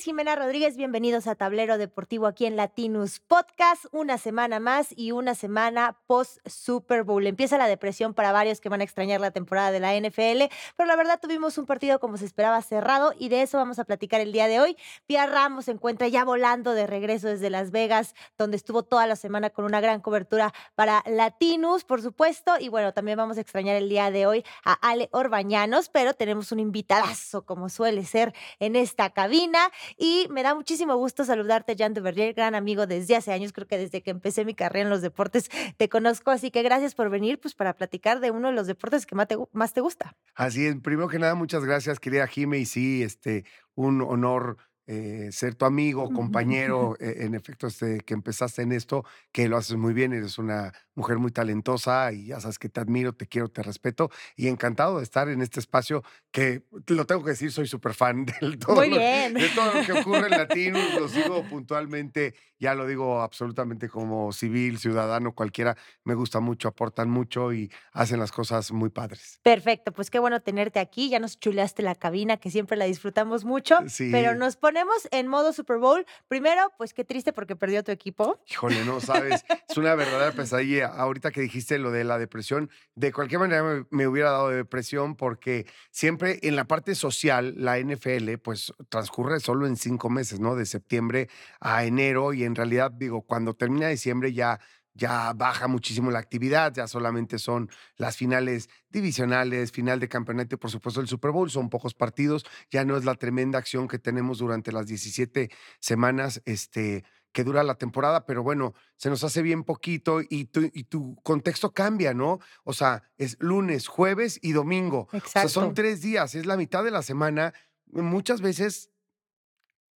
Jimena Rodríguez. Bienvenidos a Tablero Deportivo aquí en Latinus Podcast. Una semana más y una semana post Super Bowl. Empieza la depresión para varios que van a extrañar la temporada de la NFL, pero la verdad tuvimos un partido como se esperaba cerrado y de eso vamos a platicar el día de hoy. Pia Ramos se encuentra ya volando de regreso desde Las Vegas, donde estuvo toda la semana con una gran cobertura para Latinus, por supuesto. Y bueno, también vamos a extrañar el día de hoy a Ale Orbañanos, pero tenemos un invitadazo, como suele ser en esta cabina. Y me da muchísimo gusto saludarte, Jan Duverger, gran amigo desde hace años, creo que desde que empecé mi carrera en los deportes te conozco, así que gracias por venir pues para platicar de uno de los deportes que más te, más te gusta. Así es, primero que nada, muchas gracias, querida Jime, y sí, este, un honor eh, ser tu amigo, compañero, eh, en efecto, este, que empezaste en esto, que lo haces muy bien, eres una mujer muy talentosa y ya sabes que te admiro, te quiero, te respeto y encantado de estar en este espacio que, lo tengo que decir, soy súper fan del todo Muy lo- bien. de todo lo que ocurre en Latinos, lo sigo puntualmente, ya lo digo absolutamente como civil, ciudadano, cualquiera, me gusta mucho, aportan mucho y hacen las cosas muy padres. Perfecto, pues qué bueno tenerte aquí. Ya nos chuleaste la cabina, que siempre la disfrutamos mucho, Sí. pero nos ponemos en modo Super Bowl. Primero, pues qué triste porque perdió tu equipo. Híjole, no sabes, es una verdadera pesadilla. Ahorita que dijiste lo de la depresión, de cualquier manera me, hubiera dado depresión porque siempre en la parte social, la NFL, pues transcurre solo en cinco meses, ¿no? De septiembre a enero y en realidad, digo, cuando termina diciembre ya ya baja muchísimo la actividad, ya solamente son las finales divisionales, final de campeonato y por supuesto el Super Bowl, son pocos partidos, ya no es la tremenda acción que tenemos durante las 17 semanas este, que dura la temporada, pero bueno, se nos hace bien poquito y tu, y tu contexto cambia, ¿no? O sea, es lunes, jueves y domingo. O sea, son Exacto. tres días, es la mitad de la semana. Muchas veces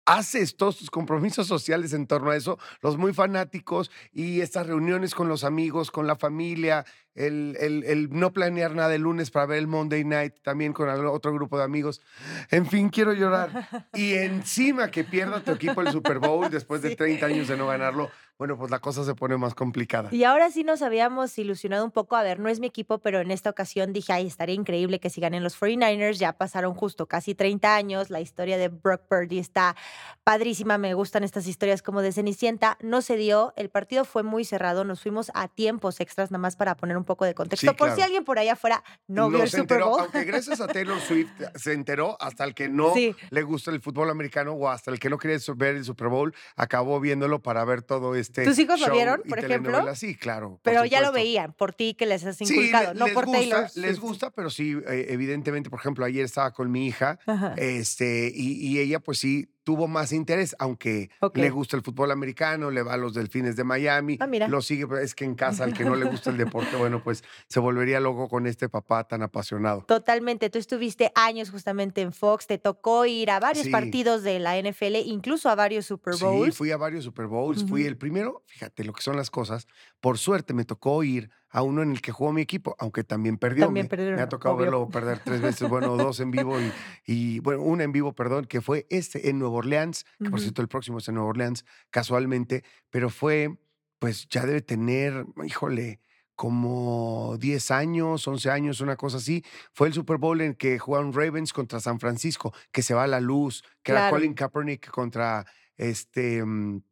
haces todos tus compromisos sociales en torno a eso, los muy fanáticos y estas reuniones con los amigos, con la familia, el, el- el no planear nada el lunes para ver el Monday Night también con otro grupo de amigos. En fin, quiero llorar. Y encima que pierda tu equipo el Super Bowl después de Sí. 30 años de no ganarlo, bueno, pues la cosa se pone más complicada. Y ahora sí nos habíamos ilusionado un poco. A ver, no es mi equipo, pero en esta ocasión dije, ay, estaría increíble que si ganen los 49ers. Ya pasaron justo casi 30 años. La historia de Brock Purdy está padrísima. Me gustan estas historias como de Cenicienta. No se dio. El partido fue muy cerrado. Nos fuimos a tiempos extras, nada más para poner un poco de contexto. Sí, Por si alguien por allá afuera no, vio el Super enteró, Bowl. aunque gracias a Taylor Swift se enteró, hasta el que no Sí. le gusta el fútbol americano o hasta el que no quería ver el Super Bowl, acabó viéndolo para ver todo este ¿Tus hijos lo show vieron, y por ejemplo? Sí, claro. Pero ya lo veían por ti que les has inculcado, no les por gusta, Taylor. les Swift. gusta, pero sí, eh, evidentemente, por ejemplo, ayer estaba con mi hija, Ajá. este, y, y ella pues sí tuvo más interés, aunque le gusta el fútbol americano, le va a los delfines de Miami, Ah, mira. lo sigue, pero es que en casa, al que no le gusta el deporte, bueno, pues se volvería loco con este papá tan apasionado. Totalmente, tú estuviste años justamente en Fox, te tocó ir a varios Sí. partidos de la NFL, incluso a varios Super Sí, Bowls. fui a varios Super Bowls, fui el primero, fíjate lo que son las cosas, por suerte me tocó ir a uno en el que jugó mi equipo, aunque también perdió. También me, me ha tocado obvio. verlo perder tres veces, bueno, dos en vivo y, y, bueno, una en vivo, perdón, que fue este en Nueva Orleans, que por cierto el próximo es en Nueva Orleans, casualmente, pero fue, pues ya debe tener, híjole, como 10 años, 11 años, una cosa así. Fue el Super Bowl en que jugaron Ravens contra San Francisco, que se va a la luz, que era Claro. Colin Kaepernick contra este, mm,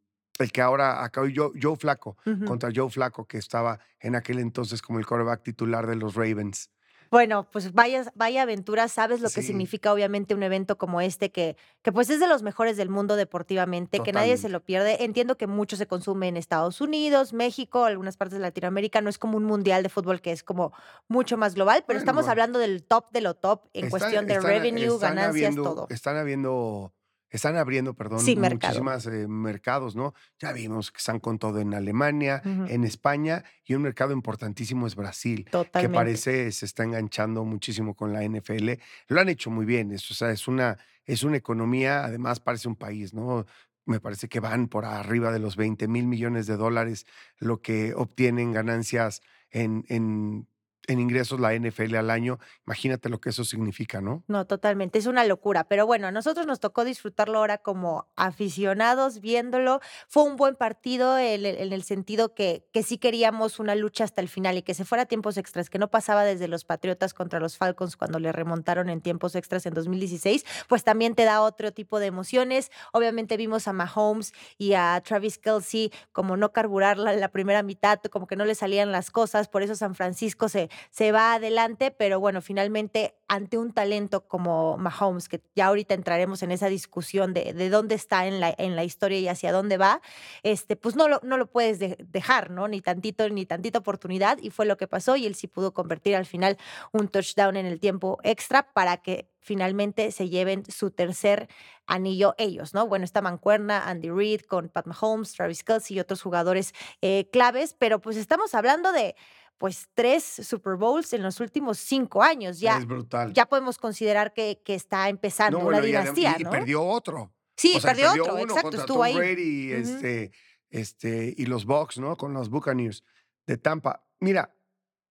el que ahora acabó, Joe, Joe Flaco, contra Joe Flaco, que estaba en aquel entonces como el quarterback titular de los Ravens. Bueno, pues vaya, vaya aventura, sabes lo que significa obviamente un evento como este, que, que pues es de los mejores del mundo deportivamente, que nadie se lo pierde. Entiendo que mucho se consume en Estados Unidos, México, algunas partes de Latinoamérica, no es como un mundial de fútbol que es como mucho más global, pero Bueno, estamos hablando del top de lo top en Están- cuestión de están- revenue, están ganancias, habiendo- todo. Están habiendo, están abriendo, perdón, Sí, mercado. muchísimas eh, mercados, ¿no? Ya vimos que están con todo en Alemania, en España, y un mercado importantísimo es Brasil. que Totalmente. parece se está enganchando muchísimo con la NFL. Lo han hecho muy bien, es, o sea, es una, es una economía, además parece un país, ¿no? Me parece que van por arriba de los 20 mil millones de dólares lo que obtienen ganancias en, en, en ingresos la NFL al año. Imagínate lo que eso significa, ¿no? No, totalmente, es una locura. Pero bueno, a nosotros nos tocó disfrutarlo ahora como aficionados, viéndolo. Fue un buen partido en, el sentido que, que sí queríamos una lucha hasta el final y que se fuera a tiempos extras, que no pasaba desde los Patriotas contra los Falcons cuando le remontaron en tiempos extras en 2016, pues también te da otro tipo de emociones. Obviamente vimos a Mahomes y a Travis Kelsey como no carburar la, la primera mitad, como que no le salían las cosas, por eso San Francisco se, se va adelante, pero bueno, finalmente ante un talento como Mahomes, que ya ahorita entraremos en esa discusión de, de dónde está en la, en la historia y hacia dónde va, este, pues no lo, no lo puedes dejar, ¿no? Ni tantito, ni tantita oportunidad, y fue lo que pasó, y él sí pudo convertir al final un touchdown en el tiempo extra para que finalmente se lleven su tercer anillo ellos, ¿no? Bueno, está Mancuerna, Andy Reid con Pat Mahomes, Travis Kelsey y otros jugadores eh, claves, pero pues estamos hablando de pues tres Super Bowls en los últimos cinco años. Ya, es brutal. Ya podemos considerar que, que está empezando una dinastía. Y, perdió otro. Sí, perdió, otro, exacto, estuvo ahí. Brady, este, este, y los Bucks, ¿no? Con los Buccaneers de Tampa. Mira,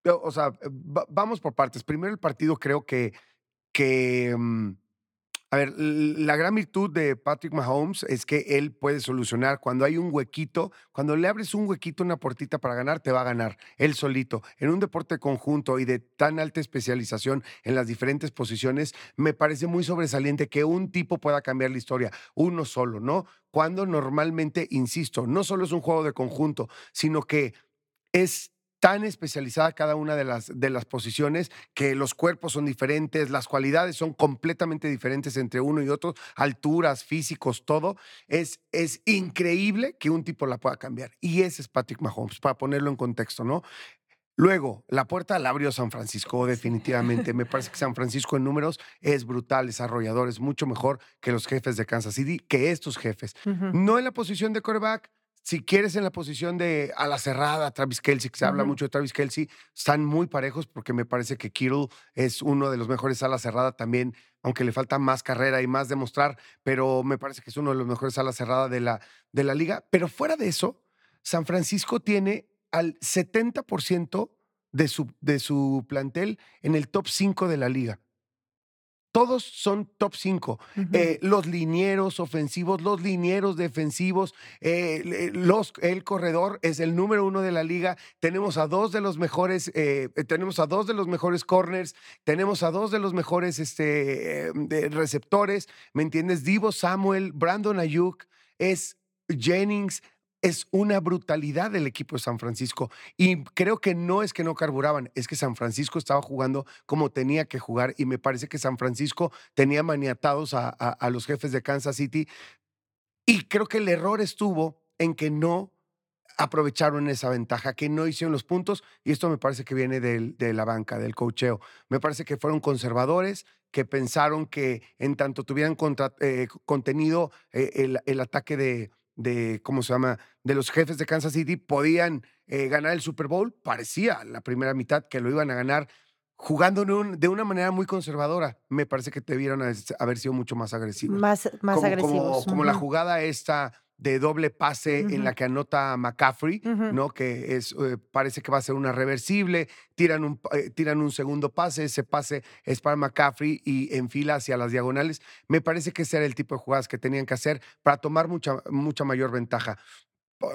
o sea, vamos por partes. Primero el partido creo que, que mm, a ver, la gran virtud de Patrick Mahomes es que él puede solucionar cuando hay un huequito, cuando le abres un huequito, una puertita para ganar, te va a ganar él solito. En un deporte conjunto y de tan alta especialización en las diferentes posiciones, me parece muy sobresaliente que un tipo pueda cambiar la historia, uno solo, ¿no? Cuando normalmente, insisto, no solo es un juego de conjunto, sino que es tan especializada cada una de las, de las posiciones que los cuerpos son diferentes, las cualidades son completamente diferentes entre uno y otro, alturas, físicos, todo. Es, es increíble que un tipo la pueda cambiar. Y ese es Patrick Mahomes, para ponerlo en contexto, ¿no? Luego, la puerta la abrió San Francisco, definitivamente. Me parece que San Francisco en números es brutal, es arrollador, es mucho mejor que los jefes de Kansas City, que estos jefes. No en la posición de quarterback, si quieres en la posición de a la cerrada, Travis Kelsey, que se habla mucho de Travis Kelsey, están muy parejos porque me parece que Kittle es uno de los mejores a la cerrada también, aunque le falta más carrera y más demostrar, pero me parece que es uno de los mejores a la cerrada de la, de la liga. Pero fuera de eso, San Francisco tiene al 70% de su, de su plantel en el top 5 de la liga. Todos son top 5. Eh, los linieros ofensivos, los linieros defensivos, eh, los, el corredor es el número uno de la liga. Tenemos a dos de los mejores, eh, tenemos a dos de los mejores corners, tenemos a dos de los mejores este, receptores. ¿Me entiendes? Divo Samuel, Brandon Ayuk, es Jennings es una brutalidad del equipo de San Francisco. Y creo que no es que no carburaban, es que San Francisco estaba jugando como tenía que jugar. Y me parece que San Francisco tenía maniatados a, a, los jefes de Kansas City. Y creo que el error estuvo en que no aprovecharon esa ventaja, que no hicieron los puntos. Y esto me parece que viene de la banca, del cocheo. Me parece que fueron conservadores, que pensaron que en tanto tuvieran eh, contenido eh, el, el ataque de, de, ¿cómo se llama?, de los jefes de Kansas City podían eh, ganar el Super Bowl. Parecía la primera mitad que lo iban a ganar jugando de, una manera muy conservadora. Me parece que debieron haber sido mucho más agresivos. Más, más como, agresivos. Como, la jugada esta de doble pase en la que anota McCaffrey, ¿no? Que es, eh, parece que va a ser una reversible, tiran un, eh, tiran un segundo pase, ese pase es para McCaffrey y enfila hacia las diagonales. Me parece que ese era el tipo de jugadas que tenían que hacer para tomar mucha, mucha mayor ventaja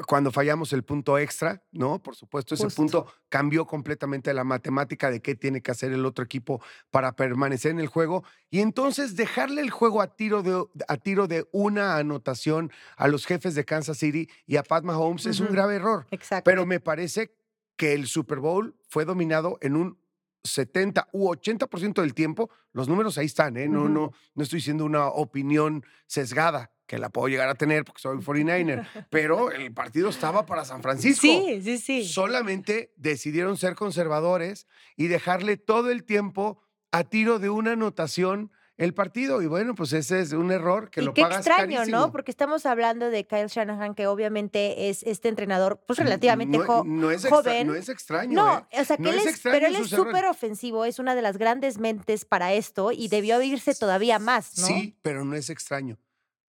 cuando fallamos el punto extra, ¿no? Por supuesto, ese punto cambió completamente la matemática de qué tiene que hacer el otro equipo para permanecer en el juego y entonces dejarle el juego a tiro de, a tiro de una anotación a los jefes de Kansas City y a Pat Mahomes es un grave error. Exacto. Pero me parece que el Super Bowl fue dominado en un 70 u 80% del tiempo, los números ahí están, ¿eh? No, no, no estoy diciendo una opinión sesgada que la puedo llegar a tener porque soy 49er, pero el partido estaba para San Francisco. Sí, sí, sí. Solamente decidieron ser conservadores y dejarle todo el tiempo a tiro de una anotación el partido. Y bueno, pues ese es un error que lo qué pagas extraño, ¿no? Porque estamos hablando de Kyle Shanahan, que obviamente es este entrenador, pues relativamente no, es joven. no es extraño. No, ¿eh? o sea, que él es, pero él es súper ofensivo, es una de las grandes mentes para esto y debió irse todavía más, ¿no? Sí, pero no es extraño.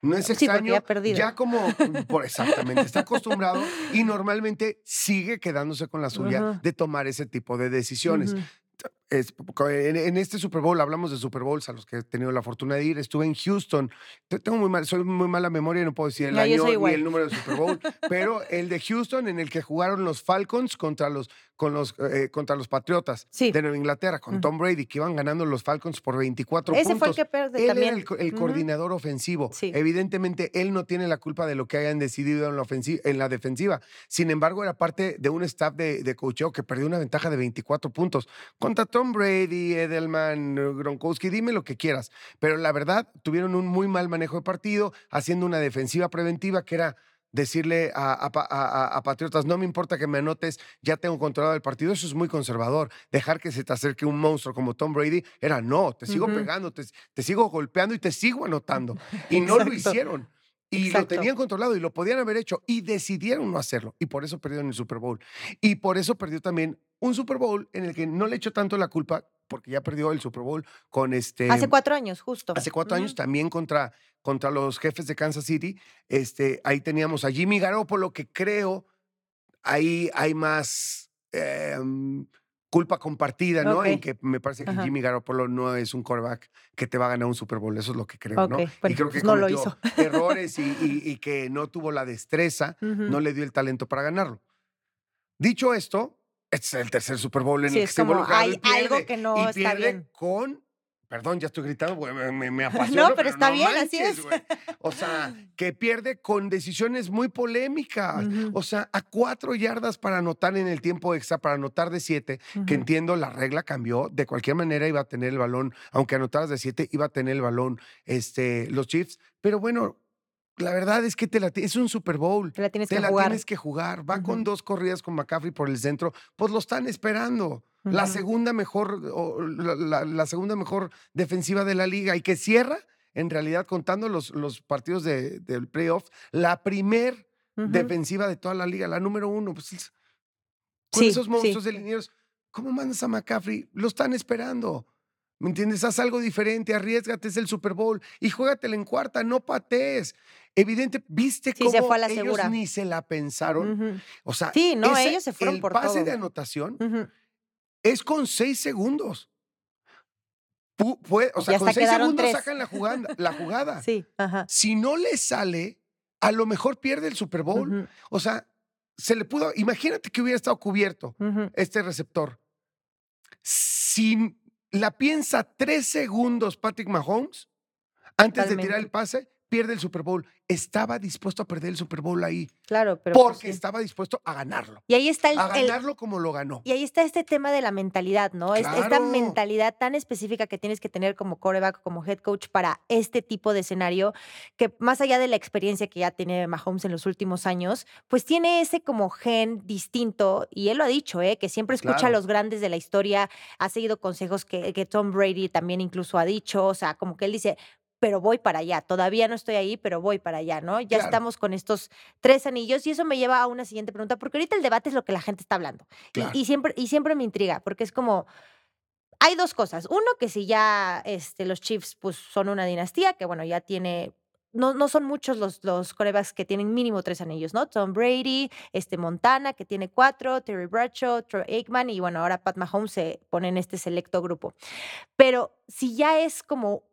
No es extraño. ya, como, por, exactamente, está acostumbrado y normalmente sigue quedándose con la suya de tomar ese tipo de decisiones. Es- en, en este Super Bowl, hablamos de Super Bowls a los que he tenido la fortuna de ir, estuve en Houston. Te- Tengo muy mal, soy muy mala memoria, no puedo decir el No, año ni el número del Super Bowl, pero el de Houston en el que jugaron los Falcons contra los, con los, eh, contra los Patriotas Sí. de Nueva Inglaterra, con. Tom Brady, que iban ganando los Falcons por 24 Ese puntos. fue el que pierde Él también. era el, coordinador ofensivo. Sí. Evidentemente, él no tiene la culpa de lo que hayan decidido en la, ofensi- en la defensiva. Sin embargo, era parte de un staff de, de coacheo que perdió una ventaja de 24 puntos. Contra Tom Brady, Edelman, Gronkowski, dime lo que quieras. Pero la verdad, tuvieron un muy mal manejo de partido, haciendo una defensiva preventiva que era decirle a, a Pa- a- a- a Patriotas, no me importa que me anotes, ya tengo controlado el partido. Eso es muy conservador. Dejar que se te acerque un monstruo como Tom Brady era no, te sigo pegando, te, te sigo golpeando y te sigo anotando. Y no lo hicieron. Y Exacto. lo tenían controlado y lo podían haber hecho y decidieron no hacerlo. Y por eso perdieron el Super Bowl. Y por eso perdió también un Super Bowl en el que no le echó tanto la culpa, porque ya perdió el Super Bowl con este. Hace cuatro años, justo. Hace cuatro años también contra, contra los jefes de Kansas City. Este, ahí teníamos a Jimmy Garoppolo, que creo ahí hay más em, culpa compartida, ¿no? En Ok. que me parece que Ajá. Jimmy Garoppolo no es un quarterback que te va a ganar un Super Bowl. Eso es lo que creo, ¿no? Bueno, y creo que pues no lo cometió hizo. errores y, y- y que no tuvo la destreza, no le dio el talento para ganarlo. Dicho esto, este es el tercer Super Bowl en Sí, el que es hay y pierde, algo que no y está pierde bien. con Perdón, ya estoy gritando, me, me, me apasiono, pero está bien, así es. O sea, que pierde con decisiones muy polémicas. O sea, a cuatro yardas para anotar en el tiempo extra, para anotar de siete, que entiendo, la regla cambió. De cualquier manera iba a tener el balón, aunque anotaras de siete, iba a tener el balón este, los Chiefs. Pero bueno, la verdad es que te la, es un Super Bowl. Te la tienes Te que la jugar. tienes que jugar. Va con dos corridas con McCaffrey por el centro. Pues lo están esperando. La segunda mejor, o la, la- la segunda mejor defensiva de la liga y que cierra, en realidad, contando los, los partidos de- del playoff, la primer defensiva de toda la liga, la número uno. Pues, es- con Sí, esos sí. monstruos de linieros, ¿cómo mandas a McCaffrey? Lo están esperando. ¿Me entiendes? Haz algo diferente, arriesgate, es el Super Bowl y juégatela en cuarta, no patees. Evidente, ¿viste Sí, cómo se fue a la ellos segura. ni se la pensaron? O sea, Sí, no, ese- ellos se fueron el por pase todo. de anotación es con seis segundos. Pu- o sea, con seis segundos tres. sacan la jugada. La jugada. Sí, ajá. Si no le sale, a lo mejor pierde el Super Bowl. O sea, se le pudo. Imagínate que hubiera estado cubierto este receptor. Si la piensa tres segundos Patrick Mahomes, antes de tirar el pase, pierde el Super Bowl. Estaba dispuesto a perder el Super Bowl ahí. Claro, pero. pues, porque sí. estaba dispuesto a ganarlo. Y ahí está el, A el- ganarlo como lo ganó. Y ahí está este tema de la mentalidad, ¿no? Es- Esta mentalidad tan específica que tienes que tener como coreback, como head coach para este tipo de escenario, que más allá de la experiencia que ya tiene Mahomes en los últimos años, pues tiene ese como gen distinto, y él lo ha dicho, ¿eh? que siempre escucha a los grandes de la historia, ha seguido consejos que, que Tom Brady también incluso ha dicho, o sea, como que él dice, pero voy para allá, todavía no estoy ahí, pero voy para allá, ¿no? Ya Claro. estamos con estos tres anillos y eso me lleva a una siguiente pregunta, porque ahorita el debate es lo que la gente está hablando. Y, siempre, y siempre me intriga, porque es como. Hay dos cosas. Uno, que si ya este, los Chiefs pues, son una dinastía, que bueno, ya tiene. No, no son muchos los, los corebacks que tienen mínimo tres anillos, ¿no? Tom Brady, este Montana, que tiene cuatro, Terry Bradshaw, Troy Aikman, y bueno, ahora Pat Mahomes se pone en este selecto grupo. Pero si ya es como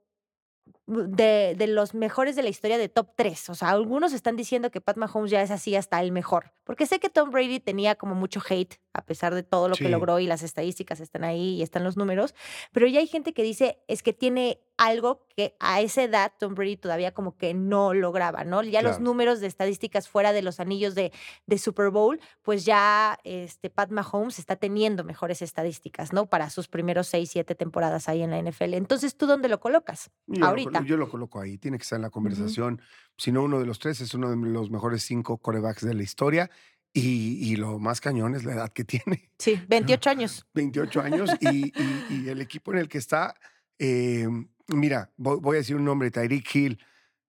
de, de los mejores de la historia de top 3. O sea, algunos están diciendo que Pat Mahomes ya es así hasta el mejor. Porque sé que Tom Brady tenía como mucho hate, a pesar de todo lo Sí. que logró y las estadísticas están ahí y están los números. Pero ya hay gente que dice es que tiene algo que a esa edad Tom Brady todavía como que no lograba, ¿no? Ya los números de estadísticas fuera de los anillos de, de Super Bowl, pues ya este, Pat Mahomes está teniendo mejores estadísticas, ¿no? Para sus primeros 6, 7 temporadas ahí en la NFL. Entonces, ¿tú dónde lo colocas? Yo ahorita. Colo- yo lo coloco ahí, tiene que estar en la conversación. Si no, uno de los tres es uno de los mejores cinco corebacks de la historia. Y, y lo más cañón es la edad que tiene, Sí, 28 años. 28 años, y, y- y el equipo en el que está. eh, mira, voy, voy a decir un nombre, Tyreek Hill.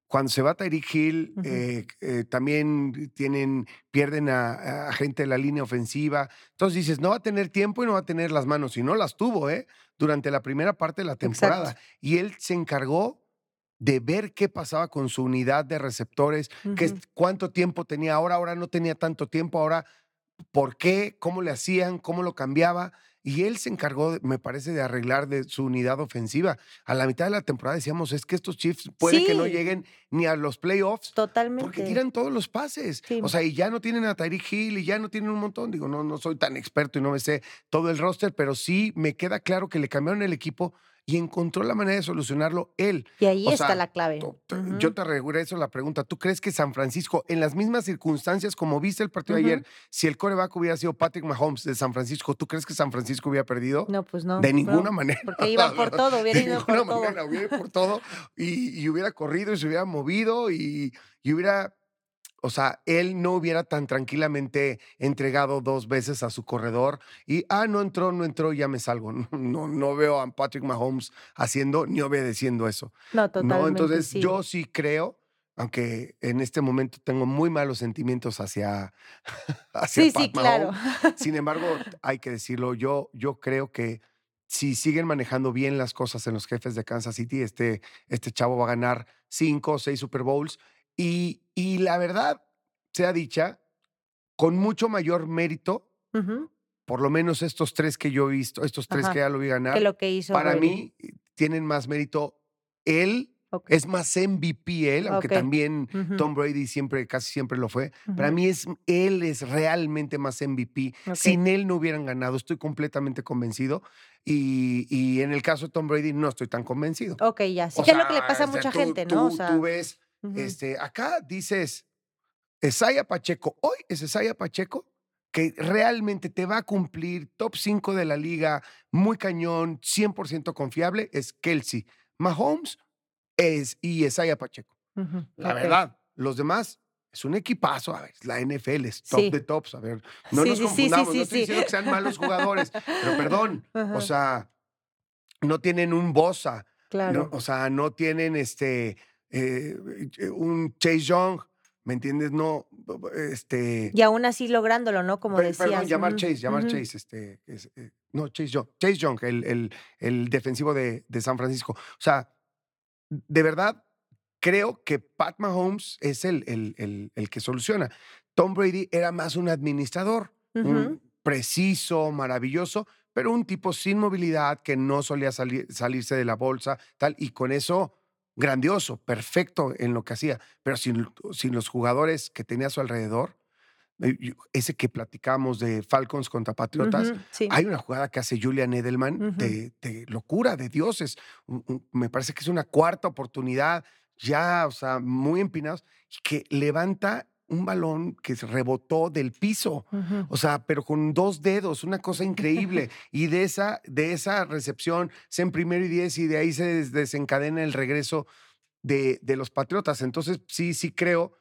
Cuando se va Tyreek Hill, Ujú. eh, eh, también tienen, pierden a, a gente de la línea ofensiva. Entonces dices, no va a tener tiempo y no va a tener las manos. Y no las tuvo, ¿eh? Durante la primera parte de la temporada. Y él se encargó de ver qué pasaba con su unidad de receptores, qué cuánto tiempo tenía ahora, ahora no tenía tanto tiempo, ahora por qué, cómo le hacían, cómo lo cambiaba. y él se encargó, me parece, de arreglar de su unidad ofensiva. A la mitad de la temporada decíamos, es que estos Chiefs puede que no lleguen ni a los playoffs Totalmente. porque tiran todos los pases. Sí. O sea, y ya no tienen a Tyreek Hill y ya no tienen un montón. Digo, no, no soy tan experto y no me sé todo el roster, pero sí me queda claro que le cambiaron el equipo y encontró la manera de solucionarlo él. Y ahí o está sea, la clave. Te- Ujú. Yo te regreso la pregunta. ¿Tú crees que San Francisco, en las mismas circunstancias como viste el partido ayer, si el coreback hubiera sido Patrick Mahomes de San Francisco, ¿tú crees que San Francisco hubiera perdido? No, pues no. de no, ninguna manera. Porque iban por todo, hubiera de ido por todo. hubiera ido por todo y, y hubiera corrido y se hubiera movido y, y hubiera, o sea, él no hubiera tan tranquilamente entregado dos veces a su corredor y, ah, no entró, no entró, ya me salgo. No, no, veo a Patrick Mahomes haciendo ni obedeciendo eso. No, totalmente. No, entonces sí. yo sí creo, aunque en este momento tengo muy malos sentimientos hacia, hacia Sí, Pat sí, claro. Mahomes. Sin embargo, hay que decirlo, yo, yo creo que si siguen manejando bien las cosas en los jefes de Kansas City, este, este chavo va a ganar cinco o seis Super Bowls. Y, y la verdad, sea dicha, con mucho mayor mérito, por lo menos estos tres que yo he visto, estos tres Ajá, que ya lo vi ganar, Que lo que hizo para mí tienen más mérito él es más MVP él, aunque también Tom Brady siempre, casi siempre lo fue. Para mí es, él es realmente más MVP. ok. Sin él no hubieran ganado, estoy completamente convencido. Y, y en el caso de Tom Brady no estoy tan convencido. Ok, ya. Sí, O que es lo que le pasa a mucha tú- gente, ¿no? O sea, tú ves, este, acá dices, Esaya Pacheco, hoy es Esaya Pacheco que realmente te va a cumplir top 5 de la liga, muy cañón, 100% confiable, es Kelsey. Mahomes es y Esaya Pacheco. La verdad, los demás es un equipazo. A ver, la NFL es top Sí. de tops. A ver, no Sí, nos confundamos. sí, no estoy diciendo que sean malos jugadores, pero perdón. O sea, no tienen un Bosa. claro. no- o sea, no tienen este eh, un Chase Young. ¿Me entiendes? No, este. Y aún así lográndolo, ¿no? Como per- decías. perdón, llamar Chase, llamar Chase, este, es, eh, no, Chase Young, Chase Young, el, el, el defensivo de, de San Francisco. O sea, de verdad, creo que Pat Mahomes es el, el, el, que soluciona. Tom Brady era más un administrador, un preciso, maravilloso, pero un tipo sin movilidad que no solía salir, salirse de la bolsa, tal, y con eso grandioso, perfecto en lo que hacía, pero sin, sin los jugadores que tenía a su alrededor, eh, ese que platicamos de Falcons contra Patriotas, sí. hay una jugada que hace Julian Edelman de, de locura, de dioses. Un- un- me parece que es una cuarta oportunidad, ya, o sea, muy empinados, que levanta un balón que se rebotó del piso. O sea, pero con dos dedos, una cosa increíble. Y de esa, de esa recepción, se en primero y diez, y de ahí se des- desencadena el regreso de, de los Patriotas. Entonces, sí, sí creo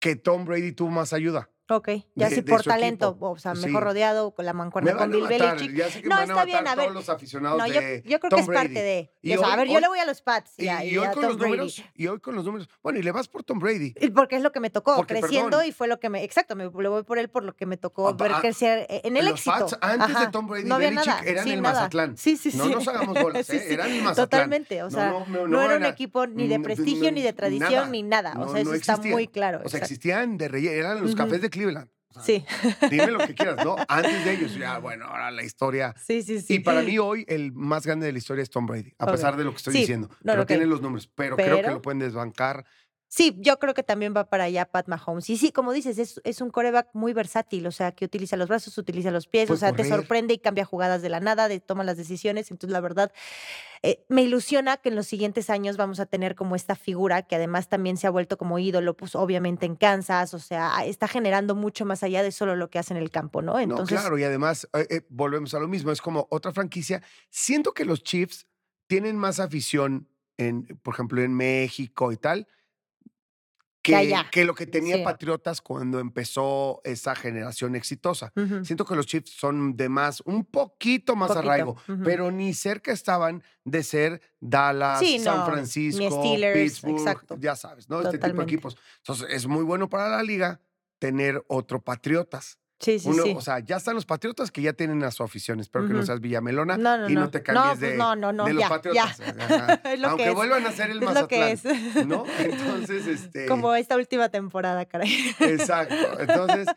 que Tom Brady tuvo más ayuda. Ok, ya de- sí de por talento, equipo. o sea, Sí. mejor rodeado con la mancuerna con a Bill Belichick. ya sé que No, van a está bien, a ver, todos los aficionados No, yo, de yo creo Tom que es parte de. Y o sea, a hoy- ver, yo le voy a los Pats y, Y, a, y y hoy a con Tom los Brady. números, y hoy con los números. Bueno, y le vas por Tom Brady. Y Porque es lo que me tocó, Porque, creciendo, perdón. y fue lo que me. Exacto, me le voy por él por lo que me tocó Ah, ver ah, crecer eh, en el los éxito. Pats antes de Ajá, Tom Brady no había Belichick nada, eran el. Mazatlán. Sí, sí, sí. No nos hagamos bolas, ¿eh? Eran el Mazatlán. Totalmente, o sea, no, era un equipo ni de mm, prestigio, ni de tradición, ni nada. O sea, eso está muy claro. O sea, existían de relleno, eran los cafés de Cleveland. O sea, Sí, Dime lo que quieras, ¿no? Antes de ellos, ya, bueno, ahora la historia. sí, sí, sí. Y para mí hoy el más grande de la historia es Tom Brady, a pesar de lo que estoy Sí, diciendo. no, pero ok. tiene los números, pero, creo que lo pueden desbancar. Sí, yo creo que también va para allá Pat Mahomes. Y sí, como dices, es, es un coreback muy versátil, o sea, que utiliza los brazos, utiliza los pies, o sea, te sorprende y cambia jugadas de la nada, de, toma las decisiones. Entonces, la verdad, eh, me ilusiona que en los siguientes años vamos a tener como esta figura que además también se ha vuelto como ídolo, pues obviamente en Kansas, o sea, está generando mucho más allá de solo lo que hace en el campo, ¿no? Entonces, no, claro, y además eh, eh, volvemos a lo mismo, es como otra franquicia. Siento que los Chiefs tienen más afición, en, por ejemplo, en México y tal, Que lo que tenía Sí. Patriotas cuando empezó esa generación exitosa. Siento que los Chiefs son de más, un poquito más Poquito, arraigo, pero ni cerca estaban de ser Dallas, Sí, San no, Francisco, Steelers, Pittsburgh, exacto. ya sabes, ¿no? Este tipo de Totalmente. equipos. Entonces, es muy bueno para la liga tener otro Patriotas. Sí, sí, Uno, sí. O sea, ya están los Patriotas que ya tienen a su afición. Espero que no seas Villamelona No, no, y no, no. te No, cambies pues de, no, no, no, de los ya, Patriotas. ya. Aunque vuelvan a ser el es lo que Mazatlán. es. ¿No? Entonces, este. Como esta última temporada, caray. Exacto. Entonces,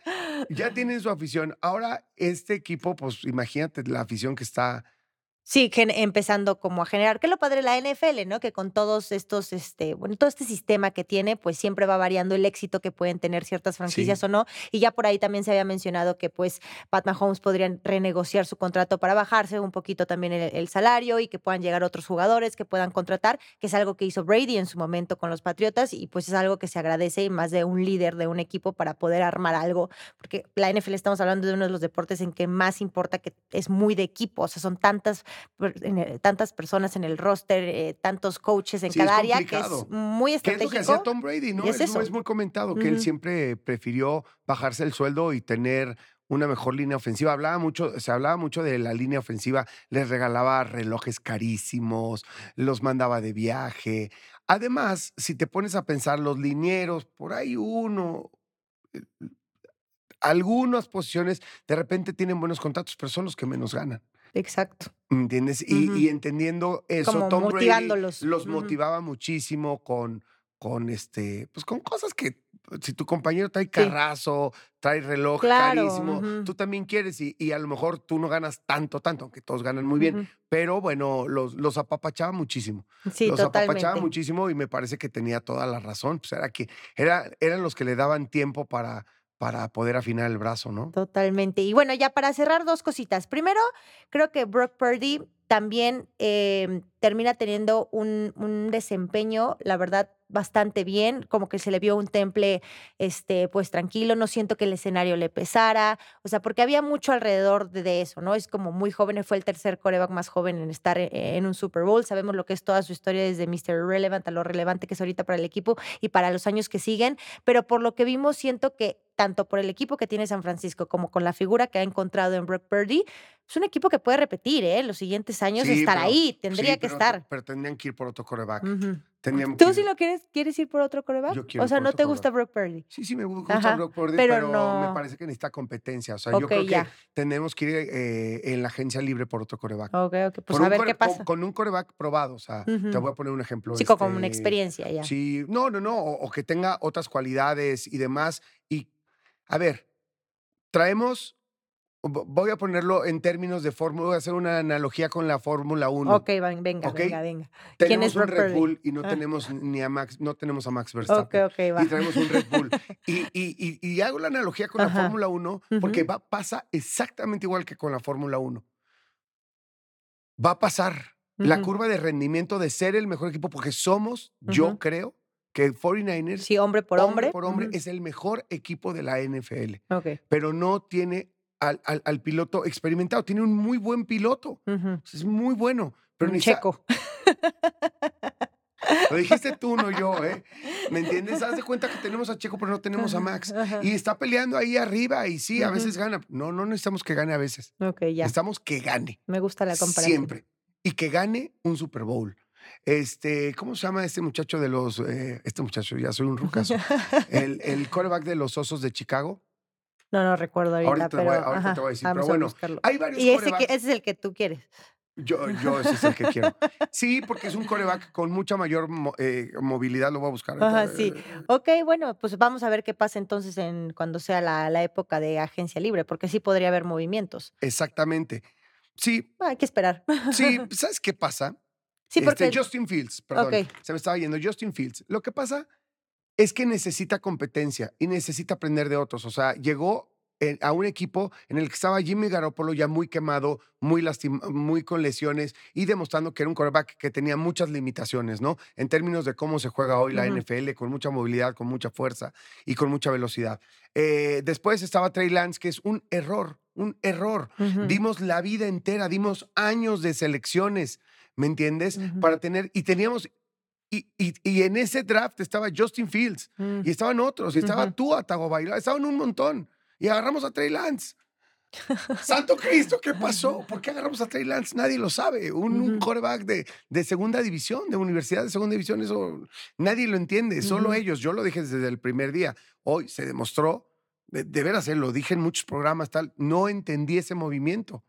ya tienen su afición. Ahora, este equipo, pues imagínate la afición que está Sí, empezando como a generar, que es lo padre la NFL, ¿no? Que con todos estos, este, bueno, todo este sistema que tiene, pues siempre va variando el éxito que pueden tener ciertas franquicias o no. Y ya por ahí también se había mencionado que pues Pat Mahomes podrían renegociar su contrato para bajarse un poquito también el, salario y que puedan llegar otros jugadores que puedan contratar, que es algo que hizo Brady en su momento con los Patriotas y pues es algo que se agradece más de un líder de un equipo para poder armar algo, porque la NFL estamos hablando de uno de los deportes en que más importa que es muy de equipo, o sea, son tantas tantas personas en el roster, eh, tantos coaches en cada área, que es muy estratégico. ¿Qué es lo que hacía Tom Brady, ¿no? Es, es muy comentado, que él siempre prefirió bajarse el sueldo y tener una mejor línea ofensiva. Hablaba mucho, se hablaba mucho de la línea ofensiva, les regalaba relojes carísimos, los mandaba de viaje. Además, si te pones a pensar, los linieros, por ahí uno, eh, algunas posiciones de repente tienen buenos contratos, pero son los que menos ganan. Exacto. ¿Entiendes? y, entendiendo eso, Tom motivándolos. los motivaba muchísimo con, con este, pues con cosas que si tu compañero trae carrazo, trae reloj carísimo, tú también quieres y, a lo mejor tú no ganas tanto, tanto, aunque todos ganan muy bien, pero bueno, los, los apapachaba muchísimo. Sí, los apapachaba muchísimo y me parece que tenía toda la razón, pues era que era, eran los que le daban tiempo para para poder afinar el brazo, ¿no? Totalmente. Y bueno, ya para cerrar dos cositas. Primero, creo que Brock Purdy también em, termina teniendo un, un, desempeño, la verdad, bastante bien, como que se le vio un temple, este, pues tranquilo, no siento que el escenario le pesara, o sea, porque había mucho alrededor de, eso, ¿no? Es como muy joven, fue el tercer coreback más joven en estar e, en, un Super Bowl, sabemos lo que es toda su historia desde Mr. Relevant a lo relevante que es ahorita para el equipo y para los años que siguen, pero por lo que vimos siento que tanto por el equipo que tiene San Francisco como con la figura que ha encontrado en Brock Purdy, es un equipo que puede repetir, ¿eh? Los siguientes años estar ahí, tendría que estar. Pero tendrían que ir por otro coreback. ¿Tú sí lo quieres, quieres ir por otro coreback? o sea, ¿no te gusta Brock Purdy? Sí, sí, me gusta Brock Purdy, pero, me parece que necesita competencia. O sea, yo creo que tenemos que ir eh, en la agencia libre por otro coreback. Ok, ok, pues a ver qué pasa. Con, un coreback probado, o sea, te voy a poner un ejemplo. Sí, como una este, experiencia ya. Sí, no, no, no, o, que tenga otras cualidades y demás. Y, a ver, traemos Voy a ponerlo en términos de fórmula, voy a hacer una analogía con la Fórmula 1. Ok, venga, venga, venga. Tenemos un Red Bull y no ah. tenemos ni a Max, no tenemos a Max Verstappen. Ok, ok, va. Y traemos un Red Bull. y, y, y, hago la analogía con la Fórmula 1 porque va, pasa exactamente igual que con la Fórmula 1. Va a pasar la curva de rendimiento de ser el mejor equipo porque somos, yo creo, que 49ers, sí, hombre por hombre, por hombre es el mejor equipo de la NFL. Okay. Pero no tiene al, piloto experimentado. Tiene un muy buen piloto. Es muy bueno. Pero un checo. Lo dijiste tú, no yo, ¿eh? ¿Me entiendes? Haz de cuenta que tenemos a Checo, pero no tenemos a Max. Y está peleando ahí arriba y sí, a veces gana. No, no necesitamos que gane a veces. Ok, ya. Necesitamos que gane. Me gusta la comparación. Siempre. Y que gane un Super Bowl. Este, ¿cómo se llama este muchacho de los. Eh, este muchacho, ya soy un rucaso. el, el quarterback de los Osos de Chicago. No, no recuerdo ahorita, ahorita pero... ahorita te voy a decir, pero bueno, hay varios Y ese, ese es el que tú quieres. Yo, yo ese es el que quiero. Sí, porque es un coreback con mucha mayor eh, movilidad, lo voy a buscar. Ajá, sí. Ok, bueno, pues vamos a ver qué pasa entonces en cuando sea la, la época de agencia libre, porque sí podría haber movimientos. Exactamente. Sí. hay que esperar. Sí, ¿sabes qué pasa? Sí, este, porque... Justin Fields, perdón, se me estaba yendo. Justin Fields. Lo que pasa es que necesita competencia y necesita aprender de otros. O sea, llegó a un equipo en el que estaba Jimmy Garoppolo ya muy quemado, muy, muy con lesiones y demostrando que era un quarterback que tenía muchas limitaciones, ¿no? En términos de cómo se juega hoy la NFL, con mucha movilidad, con mucha fuerza y con mucha velocidad. Eh, después estaba Trey Lance, que es un error, un error. Dimos la vida entera, dimos años de selecciones, ¿me entiendes? Para tener, y teníamos y, y, en ese draft estaba Justin Fields, mm. y estaban otros, y estaba tú, Tagovailoa, estaban un montón. Y agarramos a Trey Lance. Santo Cristo, ¿qué pasó? ¿Por qué agarramos a Trey Lance? Nadie lo sabe. Un, quarterback de, de, segunda división, de universidad de segunda división, eso nadie lo entiende, solo ellos. Yo lo dije desde el primer día. Hoy se demostró, de, veras, eh, lo dije en muchos programas, tal, no entendí ese movimiento,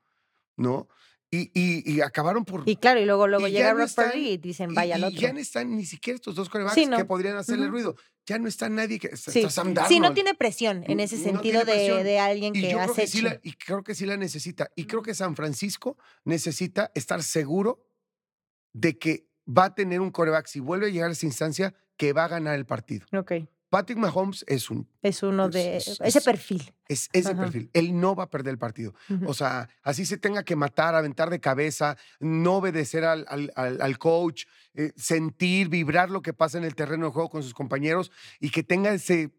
¿no? Y, y- y acabaron por. Y claro, y luego, luego Y llega no Rob y dicen, vaya al y otro. ya no están ni siquiera estos dos corebacks Sí, no. que podrían hacerle ruido. Ya no está nadie que. Está, Sí. está Sam Sí, no tiene presión en ese sentido de, de alguien que que, hace. sí la, y creo que sí la necesita. Y creo que San Francisco necesita estar seguro de que va a tener un coreback, si vuelve a llegar a esa instancia, que va a ganar el partido. Ok, Patrick Mahomes es un es uno de es- ese es- perfil. es ese Ajá. perfil. Él no va a perder el partido. O sea, así se tenga que matar, aventar de cabeza, no obedecer al, al- al- al coach, eh, sentir, vibrar lo que pasa en el terreno de juego con sus compañeros y que tenga ese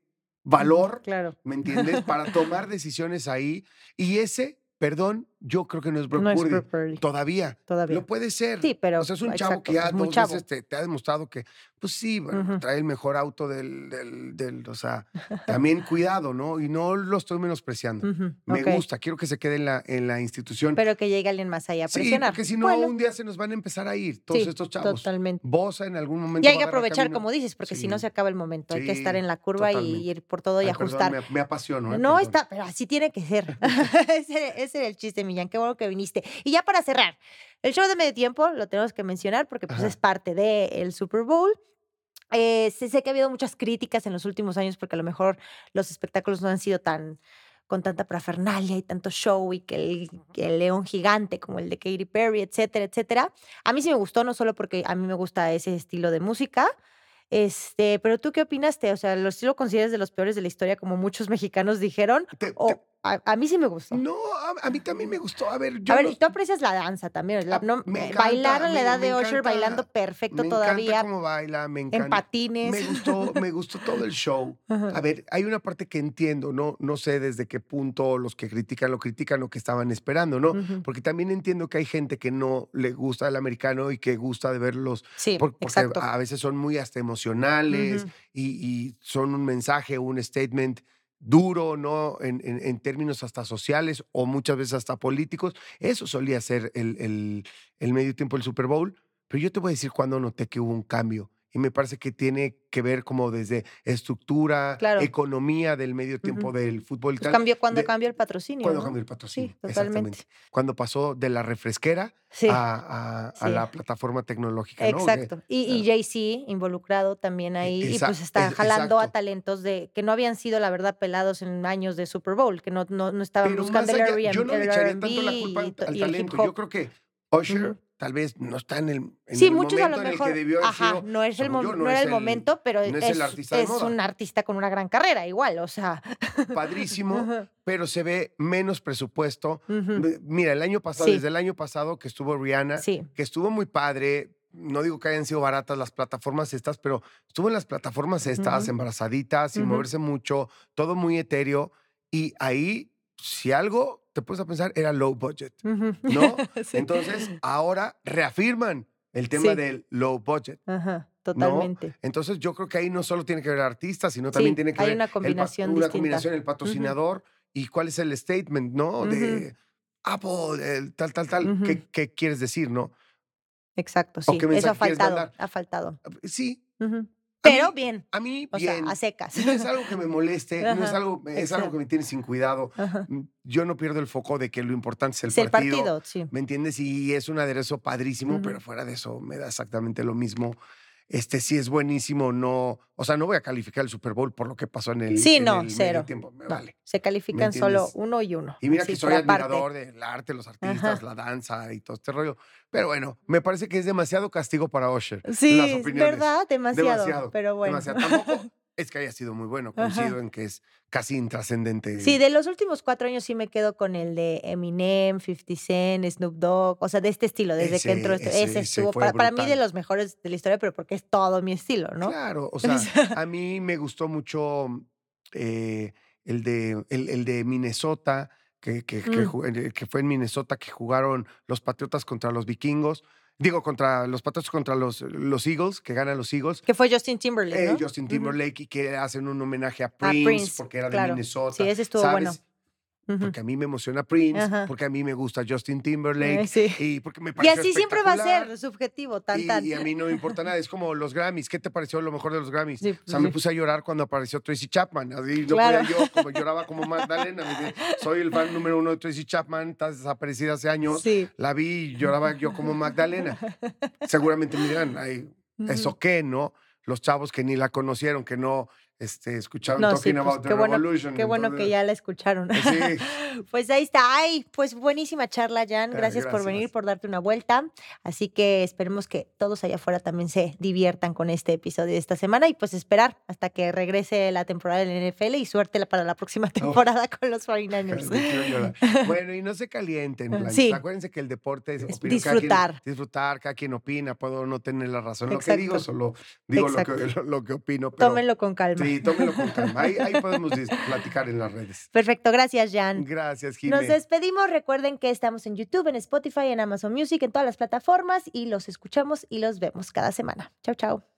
valor, Claro. ¿me entiendes? Para tomar decisiones ahí. Y ese, perdón, yo creo que no es Brock No es Purdy. Brock Purdy, Todavía. todavía. Lo puede ser. Sí, pero. O sea, es un chavo exacto, que ya es dos chavo. veces te, te ha demostrado que, pues sí, bueno, Ujú. trae el mejor auto del, del, del- o sea, también cuidado, ¿no? Y no lo estoy menospreciando. Ujú, Me ok. gusta, quiero que se quede en la, en la institución. Pero que llegue alguien más allá a sí, presionar. porque si no, Bueno, un día se nos van a empezar a ir todos sí, estos chavos. Totalmente. Bosa en algún momento. Y hay que aprovechar, como dices, porque si no Sí. se acaba el momento. Hay que estar Sí, en la curva y totalmente. ir por todo y Ay, perdón, ajustar. me, me apasiono. ¿eh? No Perdón. está, pero así tiene que ser. ese, ese era el chiste, Millán. Qué bueno que viniste. Y ya para cerrar, el show de medio tiempo lo tenemos que mencionar porque pues, Ajá. es parte del Super Bowl. Eh, sé, sé que ha habido muchas críticas en los últimos años porque a lo mejor los espectáculos no han sido tan con tanta parafernalia y tanto show y que el, que el león gigante como el de Katy Perry, etcétera, etcétera. A mí sí me gustó, no solo porque a mí me gusta ese estilo de música, este, pero tú qué opinaste? O sea, ¿lo, sí lo consideras de los peores de la historia como muchos mexicanos dijeron? Te- O te- a, a mí sí me gustó. no, a, a mí también me gustó. A ver, yo a ver, y tú aprecias la danza también. la- Ah, no, encanta, bailaron la me- edad me de Usher bailando perfecto me todavía, encanta cómo baila, me encanta. en patines. Me gustó, me gustó todo el show. Ajá. A ver, hay una parte que entiendo, no, no sé desde qué punto los que critican lo critican lo que estaban esperando, ¿no? Ujú. Porque también entiendo que hay gente que no le gusta el americano y que gusta de verlos, Sí, por- porque exacto. a veces son muy hasta emocionales Ujú. y, y son un mensaje, un statement duro, ¿no? En, en- términos hasta sociales o muchas veces hasta políticos. Eso solía ser el, el- el medio tiempo del Super Bowl. Pero yo te voy a decir cuando noté que hubo un cambio. Y me parece que tiene que ver como desde estructura, Claro. economía del medio tiempo del fútbol. y Pues tal, cambió cuando de- cambió el patrocinio. Cuando ¿no? cambió el patrocinio. Sí, totalmente. exactamente. Cuando pasó de la refresquera Sí, a, a- la plataforma tecnológica. exacto. Y, y Jay-Z involucrado también ahí. y pues está es- jalando a talentos de que no habían sido, la verdad, pelados en años de Super Bowl, que no, no, no estaban Pero buscando más el allá, R&B yo no le echaría tanto la culpa al, el talento. Yo creo que Usher. Tal vez no está en el, en Sí, el muchos a momento en el que debió haber Ajá, sido. no, es el según mom- yo, no, no era es el momento, pero no es es, un artista con una gran carrera, igual, o sea. Padrísimo, pero se ve menos presupuesto. Mira, el año pasado, Sí. desde el año pasado que estuvo Rihanna, Sí, que estuvo muy padre. No digo que hayan sido baratas las plataformas estas, pero estuvo en las plataformas estas, embarazaditas, sin moverse mucho, todo muy etéreo. Y ahí, si algo te puedes a pensar, era low budget. ¿No? Sí. Entonces, ahora reafirman el tema Sí. del low budget. Ajá, totalmente. Entonces, yo creo que ahí no solo tiene que ver artistas, sino también Sí, tiene que hay ver una el combinación una distinta. combinación, el patrocinador y cuál es el statement, ¿no? De Apple, el tal, tal, tal. ¿Qué, qué quieres decir, no? Exacto, sí. Eso ha faltado, ha faltado. Sí. Pero mí- bien, A mí, o bien. sea, a secas. no es algo que me moleste, no es algo, es algo que me tiene sin cuidado. Ajá. Mm, Yo no pierdo el foco de que lo importante es el Sí, el partido. partido, sí. ¿Me entiendes? Y es un aderezo padrísimo, pero fuera de eso me da exactamente lo mismo. Este sí es buenísimo, no. O sea, no voy a calificar el Super Bowl por lo que pasó en el, Sí, en no, el cero. tiempo. Me No, vale. se califican solo uno y uno. Y mira así, que soy admirador del arte, los artistas, Ajá. la danza y todo este rollo. Pero bueno, me parece que es demasiado castigo para Usher. Sí, es verdad, demasiado. Demasiado, pero bueno. Demasiado. Tampoco es que haya sido muy bueno. Ajá. Coincido en que es casi intrascendente. Sí, de los últimos cuatro años sí me quedo con el de Eminem, 50 Cent, Snoop Dogg, o sea, de este estilo, desde Ese- que entró este, ese- ese ese estuvo, para, para mí de los mejores de la historia, pero porque es todo mi estilo, ¿no? Claro, o sea, a mí me gustó mucho eh, el, de, el, el de Minnesota, que, que, que Mm. eh, que fue en Minnesota que jugaron los Patriotas contra los Vikingos. Digo, contra los Patriotas contra los, los Eagles, que ganan los Eagles. Que fue Justin Timberlake, Eh, ¿no? Justin. Timberlake y que hacen un homenaje a A Prince, porque era de. Minnesota. Sí, ese estuvo ¿sabes? bueno. Porque a mí me emociona Prince, porque a mí me gusta Justin Timberlake Eh, sí. y porque me Y así siempre va a ser subjetivo, tan Y, tan. y a mí no me importa nada. Es como los Grammys. ¿Qué te pareció lo mejor de los Grammys? Sí, o sea, pues me sí. puse a llorar cuando apareció Tracy Chapman. Así no Claro. podía yo, como lloraba como Magdalena. dije, Soy el fan número uno de Tracy Chapman. Está desaparecida hace años. Sí. La vi y lloraba yo como Magdalena. Seguramente me dirán, ay, ¿eso qué, no? Los chavos que ni la conocieron, que no este, escucharon No, sí, Talking pues, About the bueno, Revolution. qué bueno que ya la escucharon. Sí. Pues ahí está. Ay, pues buenísima charla, Jan. Gracias, por venir, por darte una vuelta. Así que esperemos que todos allá afuera también se diviertan con este episodio de esta semana y pues esperar hasta que regrese la temporada del NFL y suerte para la próxima temporada con los 49ers. Casi quiero llorar. Bueno, y no se calienten. Sí. Acuérdense que el deporte es Es opinión, cada quien- disfrutar. disfrutar, cada quien opina, puedo no tener la razón. Lo que digo, solo digo lo que, lo, lo que opino. Pero, Tómenlo con calma. Sí, tómenlo con calma. Ahí, ahí podemos platicar en las redes. Perfecto, gracias, Jan. Gracias, Nos Jiménez. despedimos. Recuerden que estamos en YouTube, en Spotify, en Amazon Music, en todas las plataformas y los escuchamos y los vemos cada semana. Chao, chao.